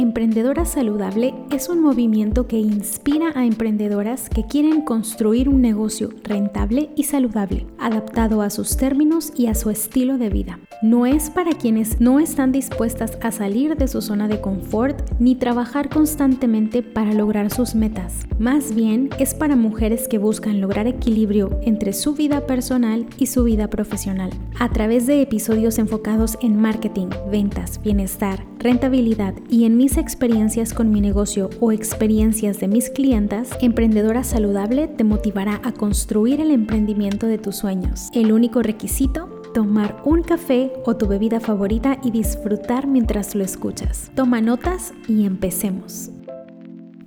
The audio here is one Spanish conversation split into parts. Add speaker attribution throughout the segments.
Speaker 1: Emprendedora Saludable es un movimiento que inspira a emprendedoras que quieren construir un negocio rentable y saludable, adaptado a sus términos y a su estilo de vida. No es para quienes no están dispuestas a salir de su zona de confort ni trabajar constantemente para lograr sus metas. Más bien es para mujeres que buscan lograr equilibrio entre su vida personal y su vida profesional. A través de episodios enfocados en marketing, ventas, bienestar, rentabilidad y en mis experiencias con mi negocio o experiencias de mis clientas, Emprendedora Saludable te motivará a construir el emprendimiento de tus sueños. El único requisito tomar un café o tu bebida favorita y disfrutar mientras lo escuchas. Toma notas y empecemos.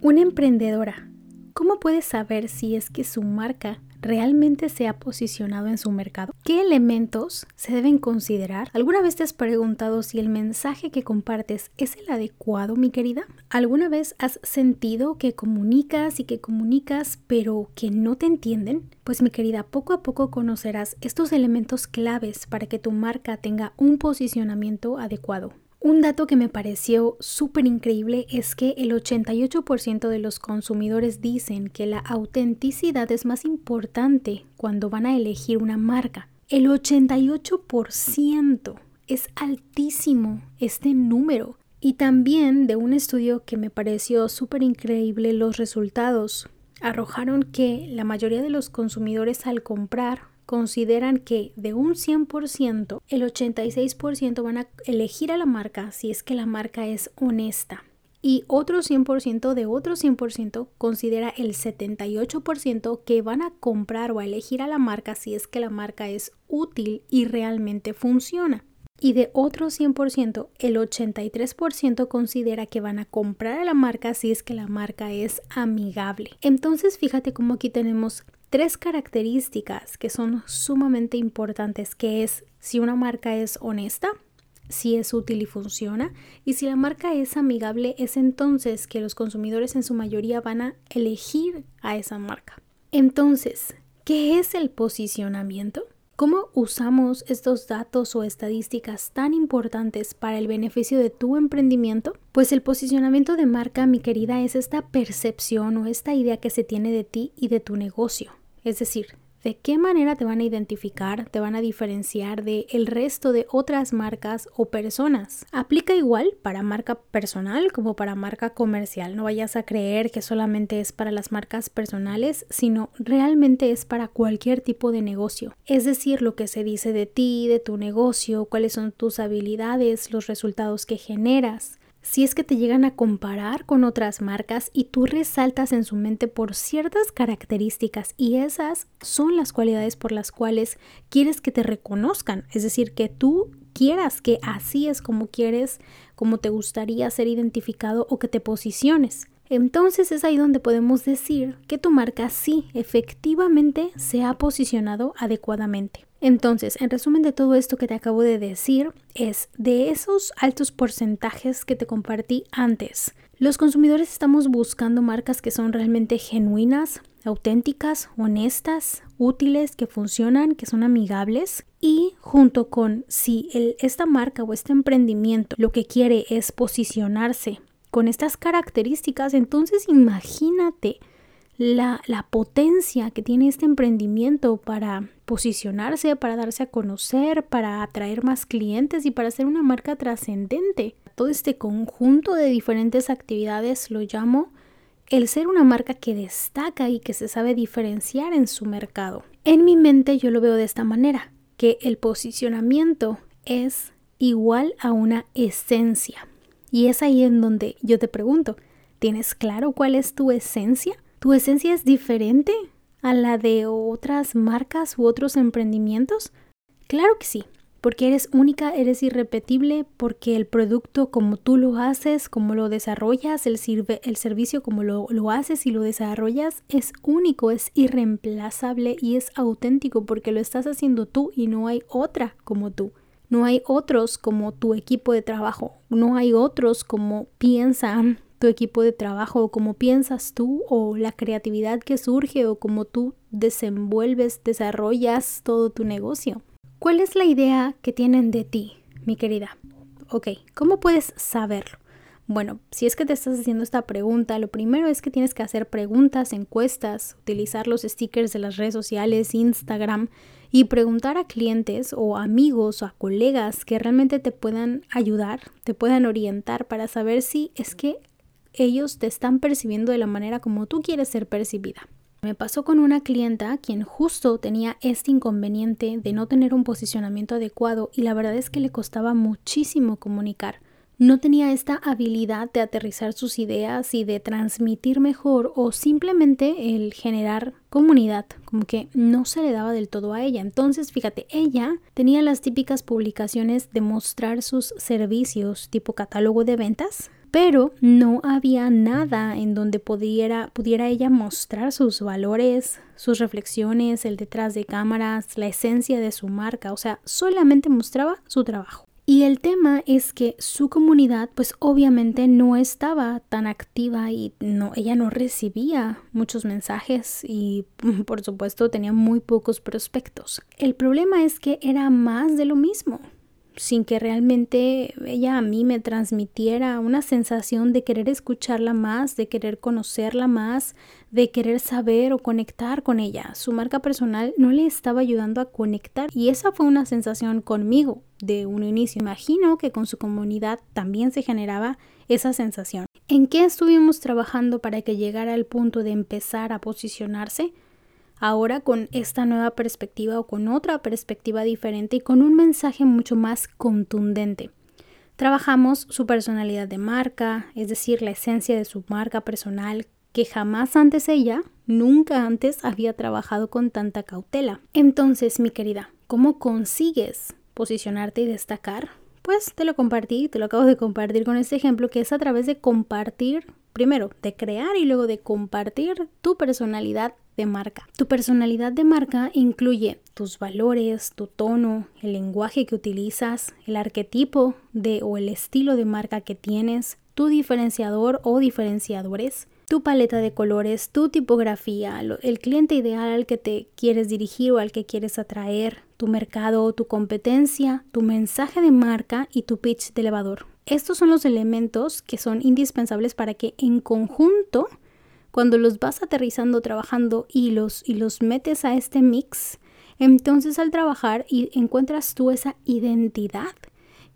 Speaker 1: Una emprendedora, ¿cómo puede saber si es que su marca realmente se ha posicionado en su mercado? ¿Qué elementos se deben considerar? ¿Alguna vez te has preguntado si el mensaje que compartes es el adecuado, mi querida? ¿Alguna vez has sentido que comunicas y que comunicas pero que no te entienden? Pues mi querida, poco a poco conocerás estos elementos claves para que tu marca tenga un posicionamiento adecuado. Un dato que me pareció súper increíble es que el 88% de los consumidores dicen que la autenticidad es más importante cuando van a elegir una marca. El 88% es altísimo este número. Y también de un estudio que me pareció súper increíble los resultados arrojaron que la mayoría de los consumidores al comprar consideran que de un 100%, el 86% van a elegir a la marca si es que la marca es honesta. Y otro 100% de otro 100% considera el 78% que van a comprar o a elegir a la marca si es que la marca es útil y realmente funciona. Y de otro 100%, el 83% considera que van a comprar a la marca si es que la marca es amigable. Entonces fíjate cómo aquí tenemos tres características que son sumamente importantes, que es si una marca es honesta, si es útil y funciona, y si la marca es amigable, es entonces que los consumidores en su mayoría van a elegir a esa marca. Entonces, ¿qué es el posicionamiento? ¿Cómo usamos estos datos o estadísticas tan importantes para el beneficio de tu emprendimiento? Pues el posicionamiento de marca, mi querida, es esta percepción o esta idea que se tiene de ti y de tu negocio. Es decir, de qué manera te van a identificar, te van a diferenciar de el resto de otras marcas o personas. Aplica igual para marca personal como para marca comercial. No vayas a creer que solamente es para las marcas personales, sino realmente es para cualquier tipo de negocio. Es decir, lo que se dice de ti, de tu negocio, cuáles son tus habilidades, los resultados que generas si es que te llegan a comparar con otras marcas y tú resaltas en su mente por ciertas características y esas son las cualidades por las cuales quieres que te reconozcan, es decir, que tú quieras que así es como quieres, como te gustaría ser identificado o que te posiciones. Entonces es ahí donde podemos decir que tu marca sí efectivamente se ha posicionado adecuadamente. Entonces, en resumen de todo esto que te acabo de decir, es de esos altos porcentajes que te compartí antes. Los consumidores estamos buscando marcas que son realmente genuinas, auténticas, honestas, útiles, que funcionan, que son amigables y junto con si esta marca o este emprendimiento lo que quiere es posicionarse con estas características, entonces imagínate la, potencia que tiene este emprendimiento para posicionarse, para darse a conocer, para atraer más clientes y para ser una marca trascendente. Todo este conjunto de diferentes actividades lo llamo el ser una marca que destaca y que se sabe diferenciar en su mercado. En mi mente yo lo veo de esta manera, que el posicionamiento es igual a una esencia. Y es ahí en donde yo te pregunto, ¿tienes claro cuál es tu esencia? ¿Tu esencia es diferente a la de otras marcas u otros emprendimientos? Claro que sí, porque eres única, eres irrepetible, porque el producto como tú lo haces, como lo desarrollas, el, el servicio como lo, lo haces y lo desarrollas, es único, es irreemplazable y es auténtico porque lo estás haciendo tú y no hay otra como tú. No hay otros como tu equipo de trabajo, no hay otros como piensan tu equipo de trabajo o como piensas tú o la creatividad que surge o como tú desenvuelves, desarrollas todo tu negocio. ¿Cuál es la idea que tienen de ti, mi querida? Ok, ¿cómo puedes saberlo? Bueno, si es que te estás haciendo esta pregunta, lo primero es que tienes que hacer preguntas, encuestas, utilizar los stickers de las redes sociales, Instagram y preguntar a clientes o amigos o a colegas que realmente te puedan ayudar, te puedan orientar para saber si es que ellos te están percibiendo de la manera como tú quieres ser percibida. Me pasó con una clienta quien justo tenía este inconveniente de no tener un posicionamiento adecuado y la verdad es que le costaba muchísimo comunicar no tenía esta habilidad de aterrizar sus ideas y de transmitir mejor o simplemente el generar comunidad, como que no se le daba del todo a ella. Entonces, fíjate, ella tenía las típicas publicaciones de mostrar sus servicios tipo catálogo de ventas, pero no había nada en donde pudiera, pudiera ella mostrar sus valores, sus reflexiones, el detrás de cámaras, la esencia de su marca, o sea, solamente mostraba su trabajo. Y el tema es que su comunidad pues obviamente no estaba tan activa y no ella no recibía muchos mensajes y por supuesto tenía muy pocos prospectos. El problema es que era más de lo mismo sin que realmente ella a mí me transmitiera una sensación de querer escucharla más, de querer conocerla más, de querer saber o conectar con ella. Su marca personal no le estaba ayudando a conectar y esa fue una sensación conmigo de un inicio. Imagino que con su comunidad también se generaba esa sensación. ¿En qué estuvimos trabajando para que llegara al punto de empezar a posicionarse? Ahora con esta nueva perspectiva o con otra perspectiva diferente y con un mensaje mucho más contundente. Trabajamos su personalidad de marca, es decir, la esencia de su marca personal que jamás antes ella, nunca antes había trabajado con tanta cautela. Entonces, mi querida, ¿cómo consigues posicionarte y destacar? Pues te lo compartí, te lo acabo de compartir con este ejemplo que es a través de compartir, primero, de crear y luego de compartir tu personalidad de marca. Tu personalidad de marca incluye tus valores, tu tono, el lenguaje que utilizas, el arquetipo de o el estilo de marca que tienes, tu diferenciador o diferenciadores, tu paleta de colores, tu tipografía, el cliente ideal al que te quieres dirigir o al que quieres atraer, tu mercado, tu competencia, tu mensaje de marca y tu pitch de elevador. Estos son los elementos que son indispensables para que en conjunto cuando los vas aterrizando, trabajando y los, y los metes a este mix, entonces al trabajar y encuentras tú esa identidad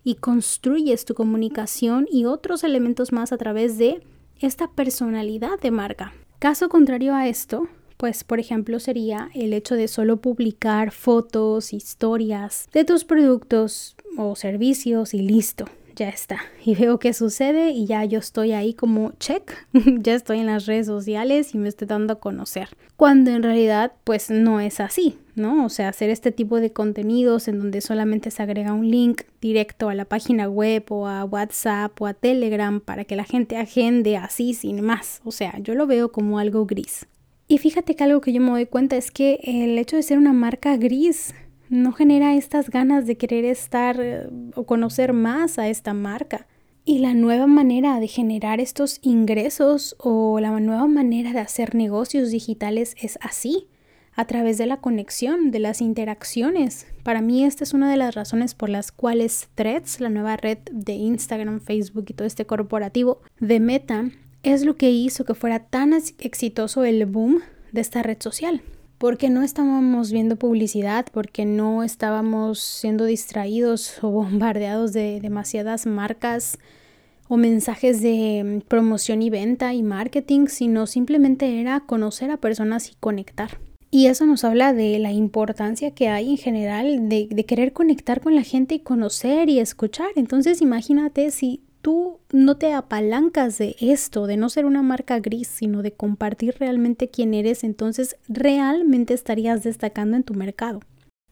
Speaker 1: y construyes tu comunicación y otros elementos más a través de esta personalidad de marca. Caso contrario a esto, pues por ejemplo sería el hecho de solo publicar fotos, historias de tus productos o servicios y listo ya está. Y veo qué sucede y ya yo estoy ahí como check, ya estoy en las redes sociales y me estoy dando a conocer. Cuando en realidad pues no es así, ¿no? O sea, hacer este tipo de contenidos en donde solamente se agrega un link directo a la página web o a WhatsApp o a Telegram para que la gente agende así sin más. O sea, yo lo veo como algo gris. Y fíjate que algo que yo me doy cuenta es que el hecho de ser una marca gris no genera estas ganas de querer estar eh, o conocer más a esta marca. Y la nueva manera de generar estos ingresos o la nueva manera de hacer negocios digitales es así, a través de la conexión, de las interacciones. Para mí esta es una de las razones por las cuales Threads, la nueva red de Instagram, Facebook y todo este corporativo de Meta, es lo que hizo que fuera tan exitoso el boom de esta red social porque no estábamos viendo publicidad, porque no estábamos siendo distraídos o bombardeados de demasiadas marcas o mensajes de mm, promoción y venta y marketing, sino simplemente era conocer a personas y conectar. Y eso nos habla de la importancia que hay en general de, de querer conectar con la gente y conocer y escuchar. Entonces imagínate si tú no te apalancas de esto, de no ser una marca gris, sino de compartir realmente quién eres, entonces realmente estarías destacando en tu mercado.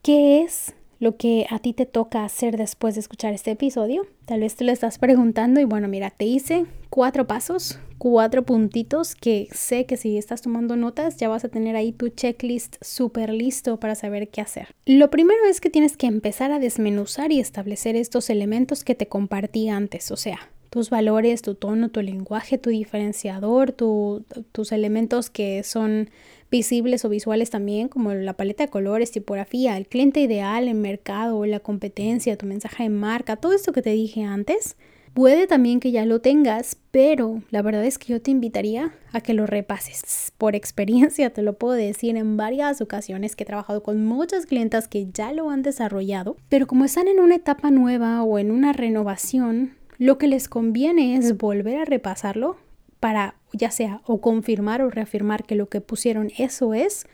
Speaker 1: ¿Qué es lo que a ti te toca hacer después de escuchar este episodio? Tal vez te lo estás preguntando y bueno, mira, te hice cuatro pasos, cuatro puntitos que sé que si estás tomando notas ya vas a tener ahí tu checklist súper listo para saber qué hacer. Lo primero es que tienes que empezar a desmenuzar y establecer estos elementos que te compartí antes, o sea, tus valores, tu tono, tu lenguaje, tu diferenciador, tus elementos que son visibles o visuales también, como la paleta de colores, tipografía, el cliente ideal, el mercado, la competencia, tu mensaje de marca, todo esto que te dije antes, Puede también que ya lo tengas, pero la verdad es que yo te invitaría a que lo repases. Por experiencia te lo puedo decir en varias ocasiones que he trabajado con muchas clientas que ya lo han desarrollado, pero como están en una etapa nueva o en una renovación, lo que les conviene es volver a repasarlo para ya sea o confirmar o reafirmar que lo que pusieron eso es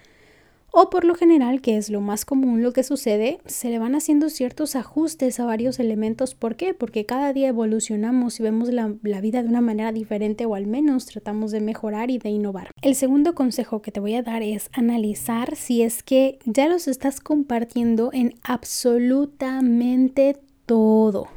Speaker 1: o por lo general, que es lo más común lo que sucede, se le van haciendo ciertos ajustes a varios elementos. ¿Por qué? Porque cada día evolucionamos y vemos la, la, vida de una manera diferente o al menos tratamos de mejorar y de innovar. El segundo consejo que te voy a dar es analizar si es que ya los estás compartiendo en absolutamente todo,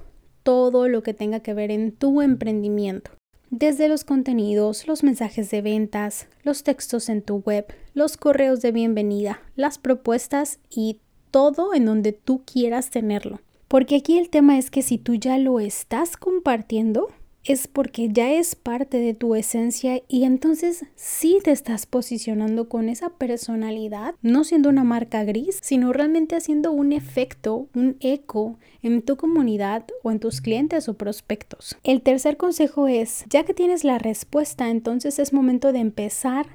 Speaker 1: todo lo que tenga que ver en tu emprendimiento desde los contenidos, los mensajes de ventas, los textos en tu web, los correos de bienvenida, las propuestas y todo en donde tú quieras tenerlo. Porque aquí el tema es que si tú ya lo estás compartiendo, es porque ya es parte de tu esencia y entonces sí te estás posicionando con esa personalidad, no siendo una marca gris, sino realmente haciendo un efecto, un eco en tu comunidad o en tus clientes o prospectos. El tercer consejo es, ya que tienes la respuesta, entonces es momento de empezar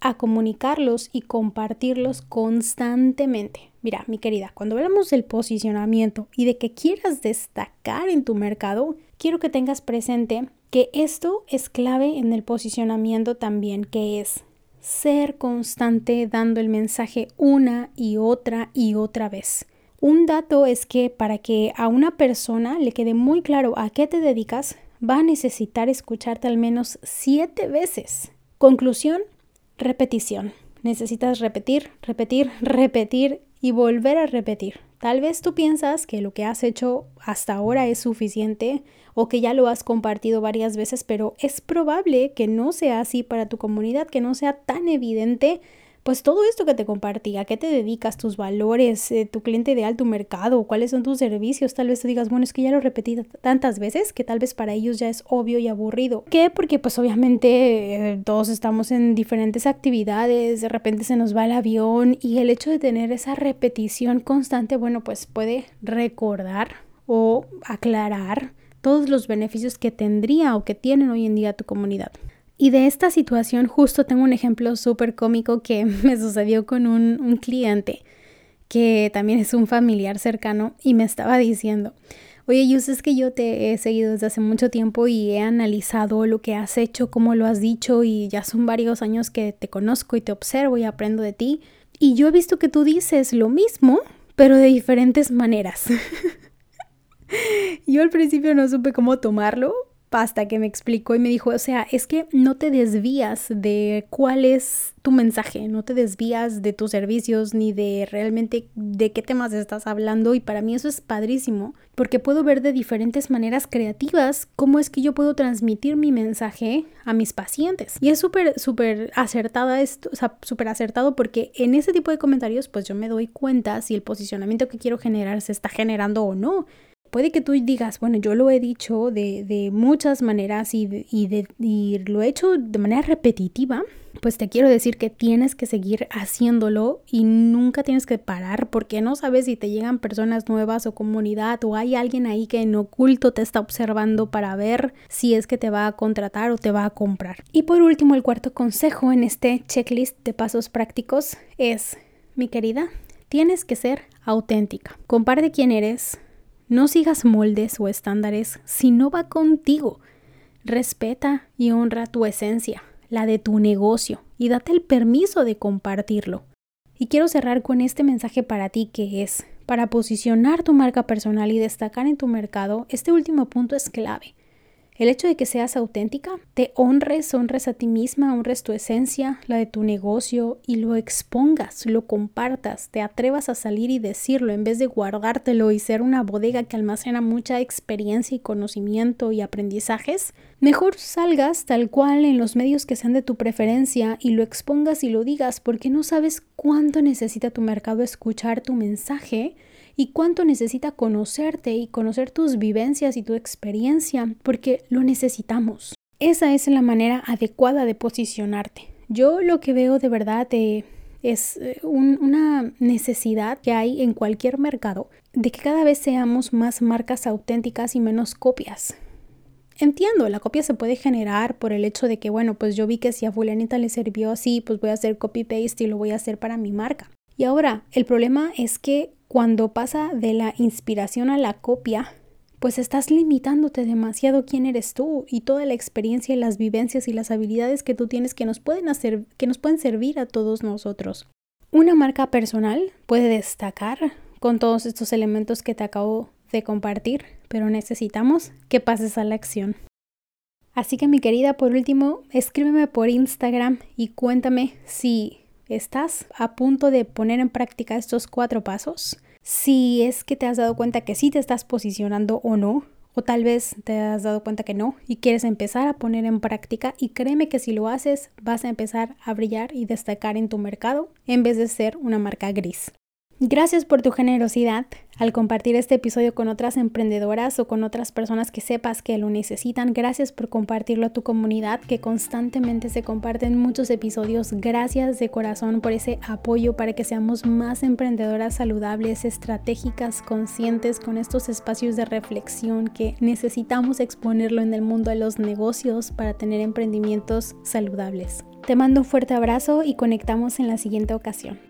Speaker 1: a comunicarlos y compartirlos constantemente. Mira, mi querida, cuando hablamos del posicionamiento y de que quieras destacar en tu mercado, quiero que tengas presente que esto es clave en el posicionamiento también, que es ser constante dando el mensaje una y otra y otra vez. Un dato es que para que a una persona le quede muy claro a qué te dedicas, va a necesitar escucharte al menos siete veces. Conclusión, repetición. Necesitas repetir, repetir, repetir y volver a repetir. Tal vez tú piensas que lo que has hecho hasta ahora es suficiente o que ya lo has compartido varias veces, pero es probable que no sea así para tu comunidad, que no sea tan evidente pues todo esto que te compartí, a qué te dedicas, tus valores, eh, tu cliente ideal, tu mercado, cuáles son tus servicios, tal vez te digas, bueno, es que ya lo repetí tantas veces que tal vez para ellos ya es obvio y aburrido. ¿Qué? Porque pues obviamente eh, todos estamos en diferentes actividades, de repente se nos va el avión y el hecho de tener esa repetición constante, bueno, pues puede recordar o aclarar todos los beneficios que tendría o que tienen hoy en día tu comunidad. Y de esta situación justo tengo un ejemplo súper cómico que me sucedió con un, cliente que también es un familiar cercano y me estaba diciendo, oye, yo sé que yo te he seguido desde hace mucho tiempo y he analizado lo que has hecho, cómo lo has dicho y ya son varios años que te conozco y te observo y aprendo de ti. Y yo he visto que tú dices lo mismo, pero de diferentes maneras. yo al principio no supe cómo tomarlo hasta que me explicó y me dijo, o sea, es que no te desvías de cuál es tu mensaje, no te desvías de tus servicios ni de realmente de qué temas estás hablando y para mí eso es padrísimo porque puedo ver de diferentes maneras creativas cómo es que yo puedo transmitir mi mensaje a mis pacientes. Y es súper, súper acertada esto, o sea, súper acertado porque en ese tipo de comentarios pues yo me doy cuenta si el posicionamiento que quiero generar se está generando o no. Puede que tú digas, bueno, yo lo he dicho de, de muchas maneras y, y, de, y lo he hecho de manera repetitiva, pues te quiero decir que tienes que seguir haciéndolo y nunca tienes que parar porque no sabes si te llegan personas nuevas o comunidad o hay alguien ahí que en oculto te está observando para ver si es que te va a contratar o te va a comprar. Y por último, el cuarto consejo en este checklist de pasos prácticos es, mi querida, tienes que ser auténtica. Comparte quién eres, no sigas moldes o estándares si no va contigo. Respeta y honra tu esencia, la de tu negocio, y date el permiso de compartirlo. Y quiero cerrar con este mensaje para ti que es, para posicionar tu marca personal y destacar en tu mercado, este último punto es clave. El hecho de que seas auténtica, te honres, honres a ti misma, honres tu esencia, la de tu negocio y lo expongas, lo compartas, te atrevas a salir y decirlo en vez de guardártelo y ser una bodega que almacena mucha experiencia y conocimiento y aprendizajes, mejor salgas tal cual en los medios que sean de tu preferencia y lo expongas y lo digas porque no sabes cuánto necesita tu mercado escuchar tu mensaje y cuánto necesita conocerte y conocer tus vivencias y tu experiencia, porque lo necesitamos. Esa es la manera adecuada de posicionarte. Yo lo que veo de verdad eh, es eh, una necesidad que hay en cualquier mercado de que cada vez seamos más marcas auténticas y menos copias. entiendo, la copia se puede generar por el hecho de que, bueno, pues yo vi que si a fulanita le sirvió así, pues voy a hacer copy-paste y lo voy a hacer para mi marca. Y ahora, el problema es que cuando pasa de la inspiración a la copia, pues estás limitándote demasiado quién eres tú y toda la experiencia y las vivencias y las habilidades que tú tienes que nos pueden hacer, que nos pueden servir a todos nosotros. Una marca personal puede destacar con todos estos elementos que te acabo de compartir, pero necesitamos que pases a la acción. Así que mi querida, por último, escríbeme por Instagram y cuéntame si estás a punto de poner en práctica estos cuatro pasos, si es que te has dado cuenta que sí te estás posicionando o no, o tal vez te has dado cuenta que no y quieres empezar a poner en práctica y créeme que si lo haces vas a empezar a brillar y destacar en tu mercado en vez de ser una marca gris. Gracias por tu generosidad al compartir este episodio con otras emprendedoras o con otras personas que sepas que lo necesitan. Gracias por compartirlo a tu comunidad que constantemente se comparten muchos episodios. Gracias de corazón por ese apoyo para que seamos más emprendedoras saludables, estratégicas, conscientes con estos espacios de reflexión que necesitamos exponerlo en el mundo de los negocios para tener emprendimientos saludables. Te mando un fuerte abrazo y conectamos en la siguiente ocasión.